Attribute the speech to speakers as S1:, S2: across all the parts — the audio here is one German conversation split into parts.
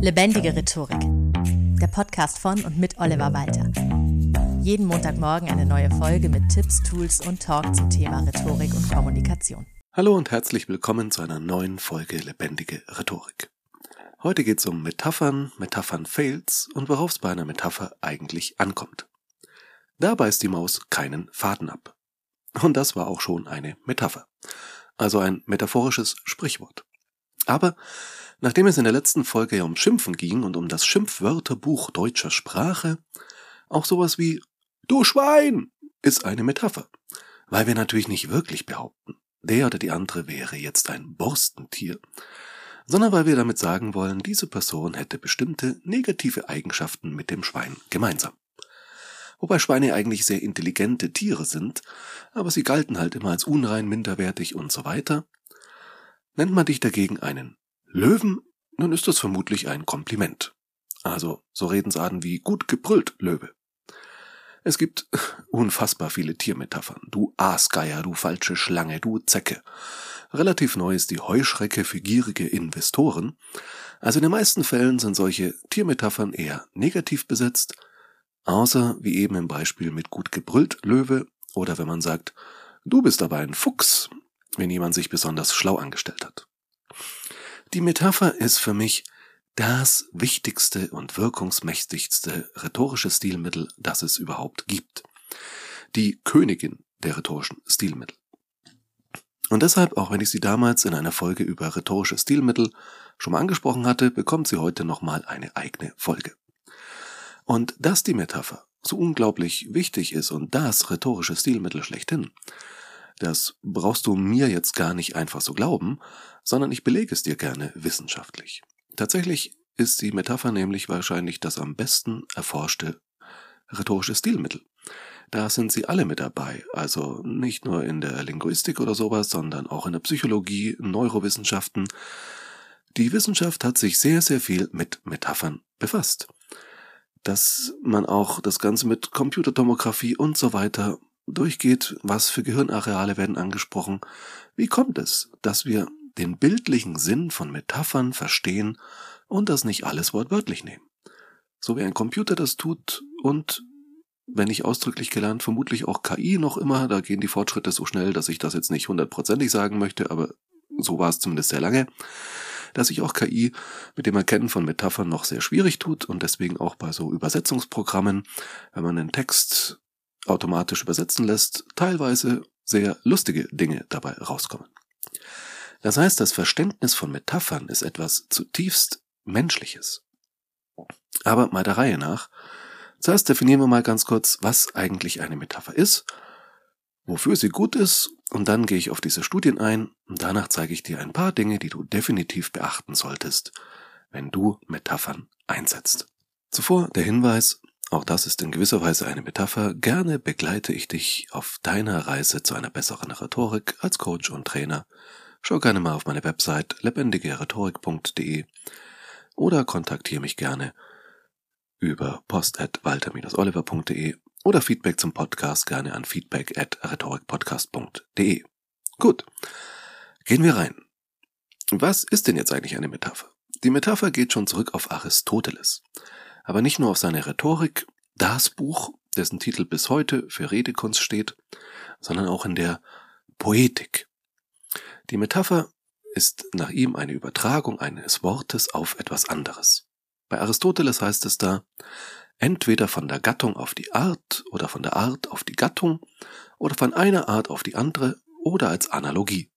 S1: Lebendige Rhetorik. Der Podcast von und mit Oliver Walter. Jeden Montagmorgen eine neue Folge mit Tipps, Tools und Talk zum Thema Rhetorik und Kommunikation.
S2: Hallo und herzlich willkommen zu einer neuen Folge Lebendige Rhetorik. Heute geht es um Metaphern, Metaphern-Fails und worauf es bei einer Metapher eigentlich ankommt. Da beißt die Maus keinen Faden ab. Und das war auch schon eine Metapher. Also ein metaphorisches Sprichwort. Aber nachdem es in der letzten Folge ja um Schimpfen ging und um das Schimpfwörterbuch deutscher Sprache, auch sowas wie Du Schwein ist eine Metapher. Weil wir natürlich nicht wirklich behaupten, der oder die andere wäre jetzt ein Borstentier, sondern weil wir damit sagen wollen, diese Person hätte bestimmte negative Eigenschaften mit dem Schwein gemeinsam. Wobei Schweine eigentlich sehr intelligente Tiere sind, aber sie galten halt immer als unrein, minderwertig und so weiter. Nennt man dich dagegen einen Löwen, dann ist das vermutlich ein Kompliment. Also so Redensarten wie gut gebrüllt, Löwe. Es gibt unfassbar viele Tiermetaphern. Du Aasgeier, du falsche Schlange, du Zecke. Relativ neu ist die Heuschrecke für gierige Investoren. Also in den meisten Fällen sind solche Tiermetaphern eher negativ besetzt, außer wie eben im Beispiel mit gut gebrüllt Löwe oder wenn man sagt, du bist aber ein Fuchs, wenn jemand sich besonders schlau angestellt hat. Die Metapher ist für mich das wichtigste und wirkungsmächtigste rhetorische Stilmittel, das es überhaupt gibt. Die Königin der rhetorischen Stilmittel. Und deshalb, auch wenn ich sie damals in einer Folge über rhetorische Stilmittel schon mal angesprochen hatte, bekommt sie heute nochmal eine eigene Folge. Und dass die Metapher so unglaublich wichtig ist und das rhetorische Stilmittel schlechthin, das brauchst du mir jetzt gar nicht einfach so glauben, sondern ich belege es dir gerne wissenschaftlich. Tatsächlich ist die Metapher nämlich wahrscheinlich das am besten erforschte rhetorische Stilmittel. Da sind sie alle mit dabei, also nicht nur in der Linguistik oder sowas, sondern auch in der Psychologie, Neurowissenschaften. Die Wissenschaft hat sich sehr, sehr viel mit Metaphern befasst. Dass man auch das Ganze mit Computertomographie und so weiter durchgeht, was für Gehirnareale werden angesprochen, wie kommt es, dass wir den bildlichen Sinn von Metaphern verstehen und das nicht alles wortwörtlich nehmen. So wie ein Computer das tut und, wenn ich ausdrücklich gelernt, vermutlich auch KI noch immer, da gehen die Fortschritte so schnell, dass ich das jetzt nicht hundertprozentig sagen möchte, aber so war es zumindest sehr lange, dass sich auch KI mit dem Erkennen von Metaphern noch sehr schwierig tut und deswegen auch bei so Übersetzungsprogrammen, wenn man einen Text automatisch übersetzen lässt, teilweise sehr lustige Dinge dabei rauskommen. Das heißt, das Verständnis von Metaphern ist etwas zutiefst Menschliches. Aber mal der Reihe nach. Zuerst definieren wir mal ganz kurz, was eigentlich eine Metapher ist, wofür sie gut ist, und dann gehe ich auf diese Studien ein und danach zeige ich dir ein paar Dinge, die du definitiv beachten solltest, wenn du Metaphern einsetzt. Zuvor der Hinweis, auch das ist in gewisser Weise eine Metapher. Gerne begleite ich dich auf deiner Reise zu einer besseren Rhetorik als Coach und Trainer. Schau gerne mal auf meine Website lebendigerhetorik.de oder kontaktiere mich gerne über post at walter-oliver.de oder Feedback zum Podcast gerne an feedback at rhetorikpodcast.de. Gut. Gehen wir rein. Was ist denn jetzt eigentlich eine Metapher? Die Metapher geht schon zurück auf Aristoteles aber nicht nur auf seine Rhetorik, das Buch, dessen Titel bis heute für Redekunst steht, sondern auch in der Poetik. Die Metapher ist nach ihm eine Übertragung eines Wortes auf etwas anderes. Bei Aristoteles heißt es da, entweder von der Gattung auf die Art oder von der Art auf die Gattung oder von einer Art auf die andere oder als Analogie.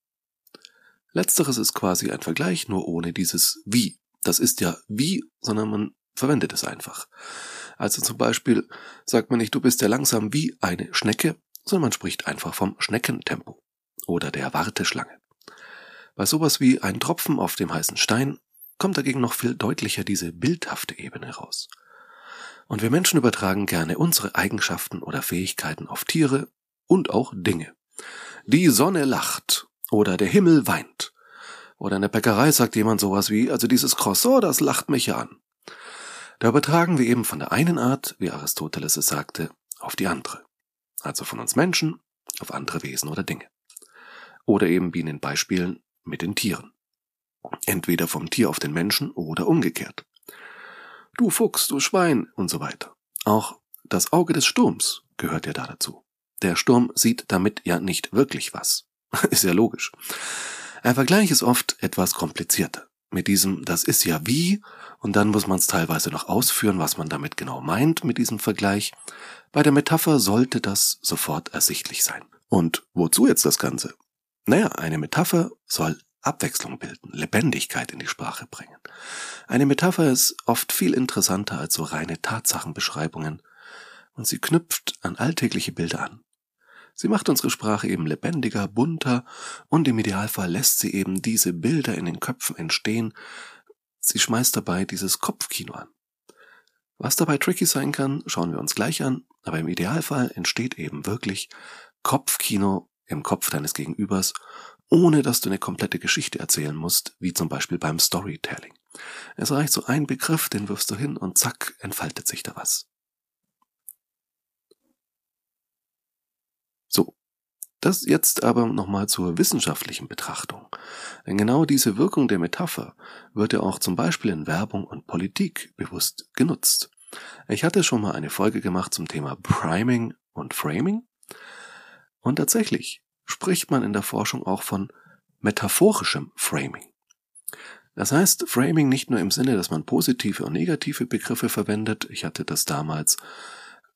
S2: Letzteres ist quasi ein Vergleich, nur ohne dieses wie. Das ist ja wie, sondern man verwendet es einfach. Also zum Beispiel sagt man nicht, du bist ja langsam wie eine Schnecke, sondern man spricht einfach vom Schneckentempo oder der Warteschlange. Bei sowas wie ein Tropfen auf dem heißen Stein kommt dagegen noch viel deutlicher diese bildhafte Ebene raus. Und wir Menschen übertragen gerne unsere Eigenschaften oder Fähigkeiten auf Tiere und auch Dinge. Die Sonne lacht oder der Himmel weint. Oder in der Bäckerei sagt jemand sowas wie, also dieses Croissant, das lacht mich ja an. Da übertragen wir eben von der einen Art, wie Aristoteles es sagte, auf die andere. Also von uns Menschen auf andere Wesen oder Dinge. Oder eben wie in den Beispielen mit den Tieren. Entweder vom Tier auf den Menschen oder umgekehrt. du Fuchs, du Schwein und so weiter. Auch das Auge des Sturms gehört ja da dazu. Der Sturm sieht damit ja nicht wirklich was. ist ja logisch. Ein Vergleich ist oft etwas komplizierter. Mit diesem, das ist ja wie, und dann muss man es teilweise noch ausführen, was man damit genau meint mit diesem Vergleich. Bei der Metapher sollte das sofort ersichtlich sein. Und wozu jetzt das Ganze? Naja, eine Metapher soll Abwechslung bilden, Lebendigkeit in die Sprache bringen. Eine Metapher ist oft viel interessanter als so reine Tatsachenbeschreibungen und sie knüpft an alltägliche Bilder an. Sie macht unsere Sprache eben lebendiger, bunter und im Idealfall lässt sie eben diese Bilder in den Köpfen entstehen. Sie schmeißt dabei dieses Kopfkino an. Was dabei tricky sein kann, schauen wir uns gleich an, aber im Idealfall entsteht eben wirklich Kopfkino im Kopf deines Gegenübers, ohne dass du eine komplette Geschichte erzählen musst, wie zum Beispiel beim Storytelling. Es reicht so ein Begriff, den wirfst du hin und zack, entfaltet sich da was. So. Das jetzt aber nochmal zur wissenschaftlichen Betrachtung. Denn genau diese Wirkung der Metapher wird ja auch zum Beispiel in Werbung und Politik bewusst genutzt. Ich hatte schon mal eine Folge gemacht zum Thema Priming und Framing. Und tatsächlich spricht man in der Forschung auch von metaphorischem Framing. Das heißt, Framing nicht nur im Sinne, dass man positive und negative Begriffe verwendet. Ich hatte das damals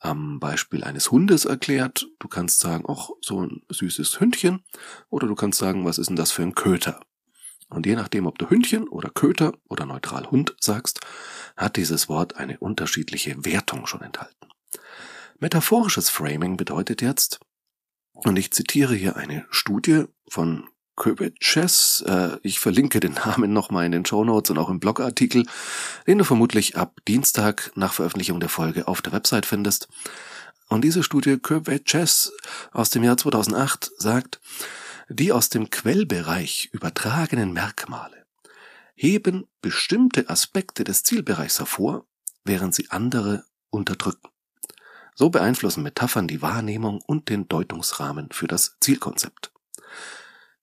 S2: am Beispiel eines Hundes erklärt. Du kannst sagen, ach, so ein süßes Hündchen. Oder du kannst sagen, was ist denn das für ein Köter? Und je nachdem, ob du Hündchen oder Köter oder neutral Hund sagst, hat dieses Wort eine unterschiedliche Wertung schon enthalten. Metaphorisches Framing bedeutet jetzt, und ich zitiere hier eine Studie von Köbetches. Äh, ich verlinke den Namen nochmal in den Show Notes und auch im Blogartikel, den du vermutlich ab Dienstag nach Veröffentlichung der Folge auf der Website findest. Und diese Studie Köbetches aus dem Jahr 2008 sagt, die aus dem Quellbereich übertragenen Merkmale heben bestimmte Aspekte des Zielbereichs hervor, während sie andere unterdrücken. So beeinflussen Metaphern die Wahrnehmung und den Deutungsrahmen für das Zielkonzept.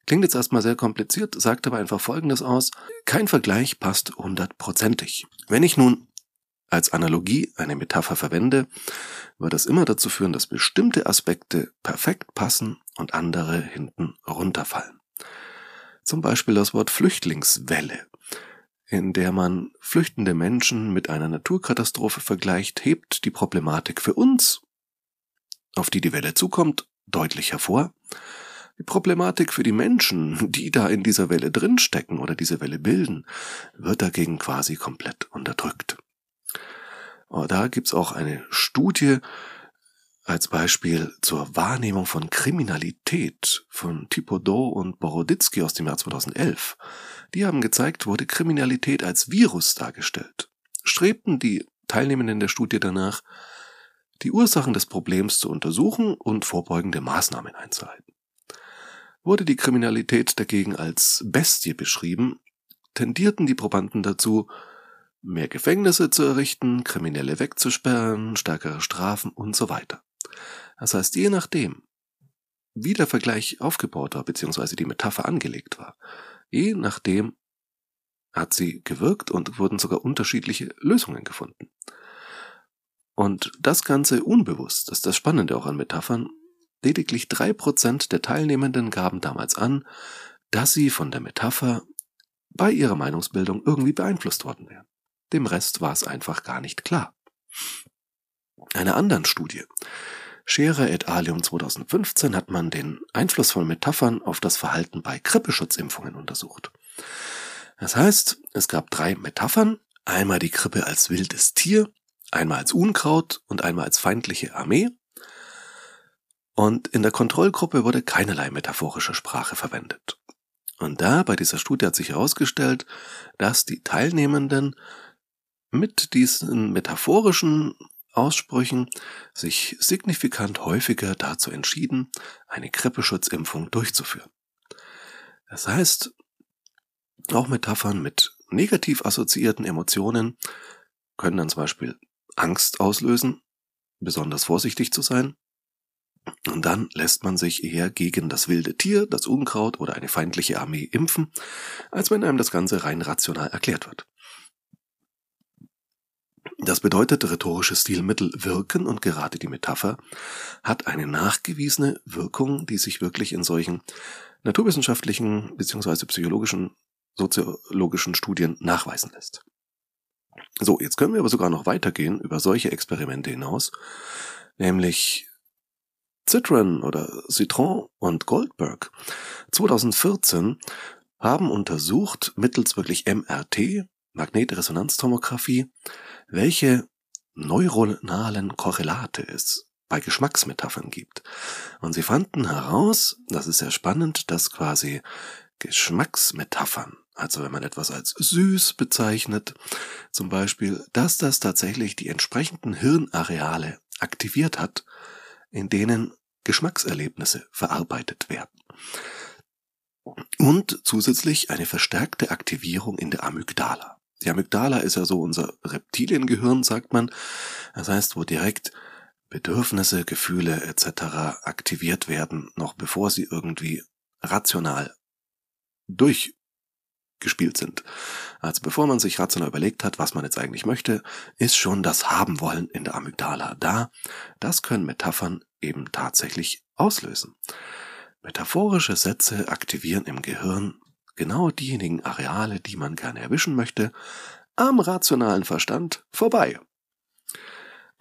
S2: Klingt jetzt erstmal sehr kompliziert, sagt aber einfach Folgendes aus. Kein Vergleich passt hundertprozentig. Wenn ich nun als Analogie eine Metapher verwende, wird das immer dazu führen, dass bestimmte Aspekte perfekt passen und andere hinten runterfallen. Zum Beispiel das Wort Flüchtlingswelle, in der man flüchtende Menschen mit einer Naturkatastrophe vergleicht, hebt die Problematik für uns, auf die die Welle zukommt, deutlich hervor die Problematik für die Menschen, die da in dieser Welle drinstecken oder diese Welle bilden, wird dagegen quasi komplett unterdrückt. Aber da gibt's auch eine Studie als Beispiel zur Wahrnehmung von Kriminalität von Thibodeau und Boroditsky aus dem Jahr 2011. Die haben gezeigt, wurde Kriminalität als Virus dargestellt. Strebten die Teilnehmenden der Studie danach, die Ursachen des Problems zu untersuchen und vorbeugende Maßnahmen einzuleiten. Wurde die Kriminalität dagegen als Bestie beschrieben, tendierten die Probanden dazu, mehr Gefängnisse zu errichten, Kriminelle wegzusperren, stärkere Strafen und so weiter. Das heißt, je nachdem, wie der Vergleich aufgebaut war, beziehungsweise die Metapher angelegt war, je nachdem hat sie gewirkt und wurden sogar unterschiedliche Lösungen gefunden. Und das Ganze unbewusst, das ist das Spannende auch an Metaphern, Lediglich drei Prozent der Teilnehmenden gaben damals an, dass sie von der Metapher bei ihrer Meinungsbildung irgendwie beeinflusst worden wären. Dem Rest war es einfach gar nicht klar. Einer anderen Studie, Scherer et alium 2015, hat man den Einfluss von Metaphern auf das Verhalten bei Grippeschutzimpfungen untersucht. Das heißt, es gab drei Metaphern, einmal die Krippe als wildes Tier, einmal als Unkraut und einmal als feindliche Armee, und in der Kontrollgruppe wurde keinerlei metaphorische Sprache verwendet. Und da bei dieser Studie hat sich herausgestellt, dass die Teilnehmenden mit diesen metaphorischen Aussprüchen sich signifikant häufiger dazu entschieden, eine Grippeschutzimpfung durchzuführen. Das heißt, auch Metaphern mit negativ assoziierten Emotionen können dann zum Beispiel Angst auslösen, besonders vorsichtig zu sein, und dann lässt man sich eher gegen das wilde Tier, das Unkraut oder eine feindliche Armee impfen, als wenn einem das Ganze rein rational erklärt wird. Das bedeutet, rhetorische Stilmittel wirken und gerade die Metapher hat eine nachgewiesene Wirkung, die sich wirklich in solchen naturwissenschaftlichen bzw. psychologischen, soziologischen Studien nachweisen lässt. So, jetzt können wir aber sogar noch weitergehen über solche Experimente hinaus, nämlich Citron oder Citron und Goldberg 2014 haben untersucht mittels wirklich MRT, Magnetresonanztomographie, welche neuronalen Korrelate es bei Geschmacksmetaphern gibt. Und sie fanden heraus, das ist sehr spannend, dass quasi Geschmacksmetaphern, also wenn man etwas als süß bezeichnet, zum Beispiel, dass das tatsächlich die entsprechenden Hirnareale aktiviert hat, in denen Geschmackserlebnisse verarbeitet werden. Und zusätzlich eine verstärkte Aktivierung in der Amygdala. Die Amygdala ist ja so unser Reptiliengehirn, sagt man. Das heißt, wo direkt Bedürfnisse, Gefühle etc. aktiviert werden, noch bevor sie irgendwie rational durchgespielt sind. Also bevor man sich rational überlegt hat, was man jetzt eigentlich möchte, ist schon das Haben wollen in der Amygdala da. Das können Metaphern eben tatsächlich auslösen. Metaphorische Sätze aktivieren im Gehirn genau diejenigen Areale, die man gerne erwischen möchte, am rationalen Verstand vorbei.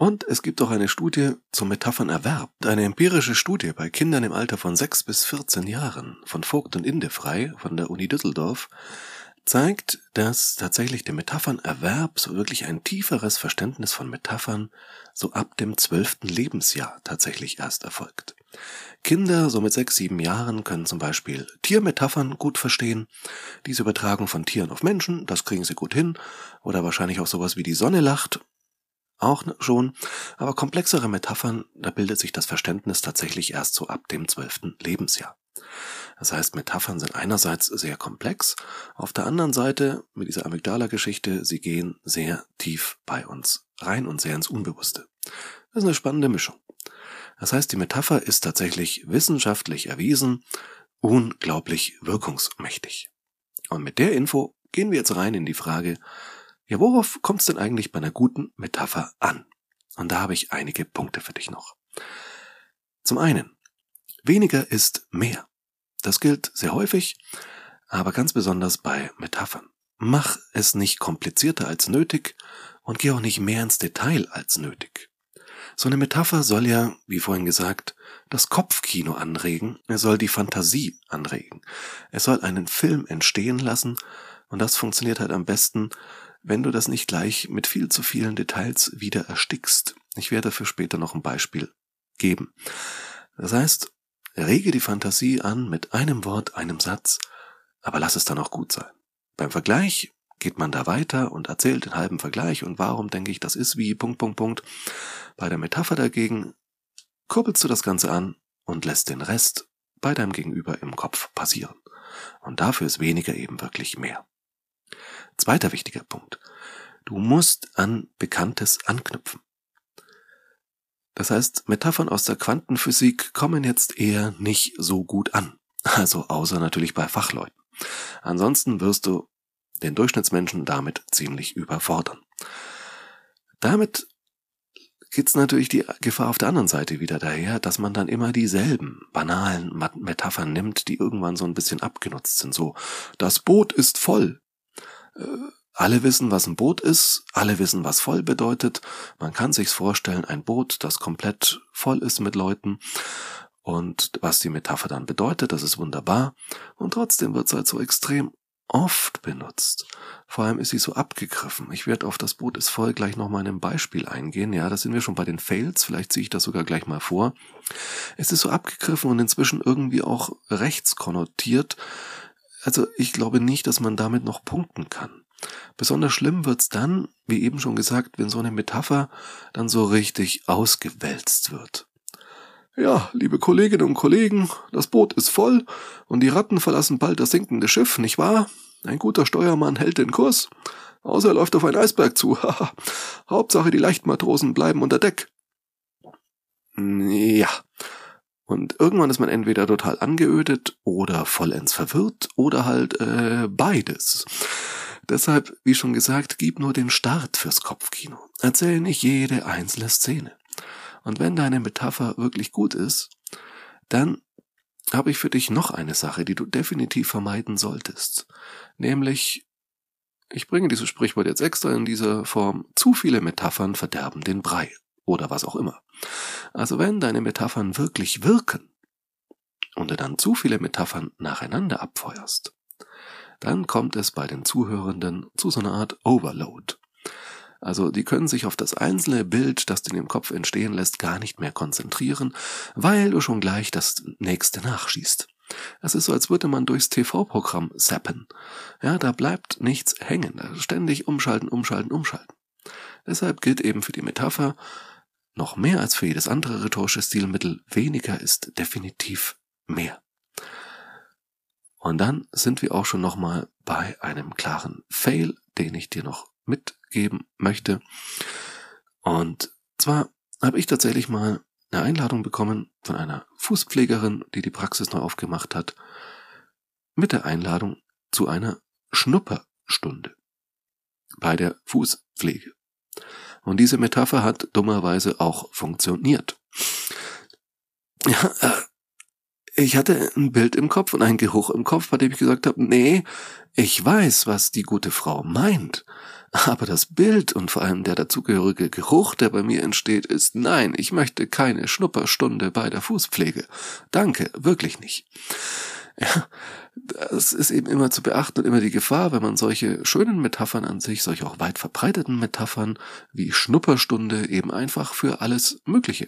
S2: Und es gibt auch eine Studie zum Metaphernerwerb. Eine empirische Studie bei Kindern im Alter von 6 bis 14 Jahren von Vogt und Indefrei von der Uni Düsseldorf zeigt, dass tatsächlich der Metaphernerwerb so wirklich ein tieferes Verständnis von Metaphern so ab dem zwölften Lebensjahr tatsächlich erst erfolgt. Kinder so mit sechs, sieben Jahren können zum Beispiel Tiermetaphern gut verstehen. Diese Übertragung von Tieren auf Menschen, das kriegen sie gut hin. Oder wahrscheinlich auch sowas wie die Sonne lacht. Auch schon. Aber komplexere Metaphern, da bildet sich das Verständnis tatsächlich erst so ab dem zwölften Lebensjahr. Das heißt, Metaphern sind einerseits sehr komplex, auf der anderen Seite mit dieser Amygdala-Geschichte, sie gehen sehr tief bei uns rein und sehr ins Unbewusste. Das ist eine spannende Mischung. Das heißt, die Metapher ist tatsächlich wissenschaftlich erwiesen, unglaublich wirkungsmächtig. Und mit der Info gehen wir jetzt rein in die Frage, ja, worauf kommt es denn eigentlich bei einer guten Metapher an? Und da habe ich einige Punkte für dich noch. Zum einen, weniger ist mehr. Das gilt sehr häufig, aber ganz besonders bei Metaphern. Mach es nicht komplizierter als nötig und geh auch nicht mehr ins Detail als nötig. So eine Metapher soll ja, wie vorhin gesagt, das Kopfkino anregen, er soll die Fantasie anregen. Es soll einen Film entstehen lassen und das funktioniert halt am besten, wenn du das nicht gleich mit viel zu vielen Details wieder erstickst. Ich werde dafür später noch ein Beispiel geben. Das heißt, rege die Fantasie an mit einem Wort, einem Satz, aber lass es dann auch gut sein. Beim Vergleich geht man da weiter und erzählt den halben Vergleich und warum denke ich, das ist wie Punkt, Punkt, Punkt. Bei der Metapher dagegen kurbelst du das Ganze an und lässt den Rest bei deinem Gegenüber im Kopf passieren. Und dafür ist weniger eben wirklich mehr. Zweiter wichtiger Punkt. Du musst an Bekanntes anknüpfen. Das heißt, Metaphern aus der Quantenphysik kommen jetzt eher nicht so gut an. Also außer natürlich bei Fachleuten. Ansonsten wirst du den Durchschnittsmenschen damit ziemlich überfordern. Damit geht's natürlich die Gefahr auf der anderen Seite wieder daher, dass man dann immer dieselben banalen Metaphern nimmt, die irgendwann so ein bisschen abgenutzt sind. So, das Boot ist voll. Äh, alle wissen, was ein Boot ist, alle wissen, was voll bedeutet. Man kann sich's vorstellen, ein Boot, das komplett voll ist mit Leuten. Und was die Metapher dann bedeutet, das ist wunderbar. Und trotzdem wird's halt so extrem oft benutzt. Vor allem ist sie so abgegriffen. Ich werde auf das Boot ist voll gleich nochmal in einem Beispiel eingehen. Ja, da sind wir schon bei den Fails. Vielleicht ziehe ich das sogar gleich mal vor. Es ist so abgegriffen und inzwischen irgendwie auch rechts konnotiert. Also ich glaube nicht, dass man damit noch punkten kann. Besonders schlimm wird's dann, wie eben schon gesagt, wenn so eine Metapher dann so richtig ausgewälzt wird. Ja, liebe Kolleginnen und Kollegen, das Boot ist voll und die Ratten verlassen bald das sinkende Schiff, nicht wahr? Ein guter Steuermann hält den Kurs, außer er läuft auf einen Eisberg zu. Hauptsache, die Leichtmatrosen bleiben unter Deck. Ja. Und irgendwann ist man entweder total angeödet oder vollends verwirrt oder halt äh, beides. Deshalb, wie schon gesagt, gib nur den Start fürs Kopfkino. Erzähl nicht jede einzelne Szene. Und wenn deine Metapher wirklich gut ist, dann habe ich für dich noch eine Sache, die du definitiv vermeiden solltest. Nämlich, ich bringe dieses Sprichwort jetzt extra in dieser Form, zu viele Metaphern verderben den Brei oder was auch immer. Also wenn deine Metaphern wirklich wirken und du dann zu viele Metaphern nacheinander abfeuerst, dann kommt es bei den Zuhörenden zu so einer Art Overload. Also die können sich auf das einzelne Bild, das du in dem Kopf entstehen lässt, gar nicht mehr konzentrieren, weil du schon gleich das nächste nachschießt. Es ist so, als würde man durchs TV-Programm zappen. Ja, da bleibt nichts hängen. Ständig umschalten, umschalten, umschalten. Deshalb gilt eben für die Metapher, noch mehr als für jedes andere rhetorische Stilmittel, weniger ist definitiv mehr. Und dann sind wir auch schon nochmal bei einem klaren Fail, den ich dir noch mitgeben möchte. Und zwar habe ich tatsächlich mal eine Einladung bekommen von einer Fußpflegerin, die die Praxis neu aufgemacht hat, mit der Einladung zu einer Schnupperstunde bei der Fußpflege. Und diese Metapher hat dummerweise auch funktioniert. Ja, äh, ich hatte ein Bild im Kopf und einen Geruch im Kopf, bei dem ich gesagt habe, nee, ich weiß, was die gute Frau meint. Aber das Bild und vor allem der dazugehörige Geruch, der bei mir entsteht, ist nein, ich möchte keine Schnupperstunde bei der Fußpflege. Danke, wirklich nicht. Ja, das ist eben immer zu beachten und immer die Gefahr, wenn man solche schönen Metaphern an sich, solche auch weit verbreiteten Metaphern wie Schnupperstunde eben einfach für alles Mögliche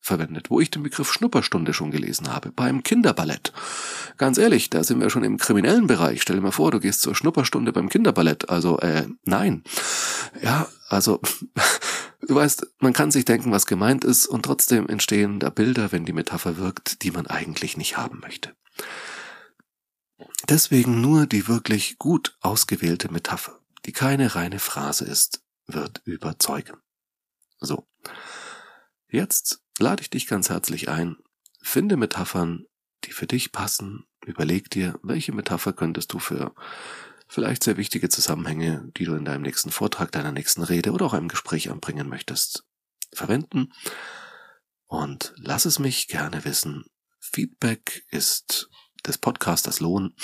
S2: verwendet, wo ich den Begriff Schnupperstunde schon gelesen habe, beim Kinderballett. Ganz ehrlich, da sind wir schon im kriminellen Bereich. Stell dir mal vor, du gehst zur Schnupperstunde beim Kinderballett. Also, äh, nein. Ja, also, du weißt, man kann sich denken, was gemeint ist, und trotzdem entstehen da Bilder, wenn die Metapher wirkt, die man eigentlich nicht haben möchte. Deswegen nur die wirklich gut ausgewählte Metapher, die keine reine Phrase ist, wird überzeugen. So. Jetzt lade ich dich ganz herzlich ein. Finde Metaphern, die für dich passen. Überleg dir, welche Metapher könntest du für vielleicht sehr wichtige Zusammenhänge, die du in deinem nächsten Vortrag, deiner nächsten Rede oder auch einem Gespräch anbringen möchtest, verwenden. Und lass es mich gerne wissen. Feedback ist des Podcasters Lohn.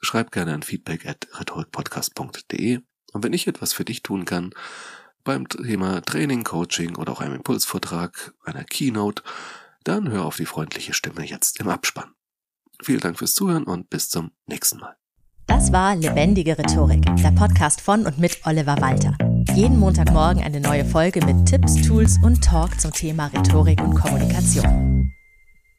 S2: Schreib gerne an feedback at rhetorikpodcast.de. Und wenn ich etwas für dich tun kann, beim Thema Training, Coaching oder auch einem Impulsvortrag, einer Keynote, dann hör auf die freundliche Stimme jetzt im Abspann. Vielen Dank fürs Zuhören und bis zum nächsten Mal.
S1: Das war Lebendige Rhetorik, der Podcast von und mit Oliver Walter. Jeden Montagmorgen eine neue Folge mit Tipps, Tools und Talk zum Thema Rhetorik und Kommunikation.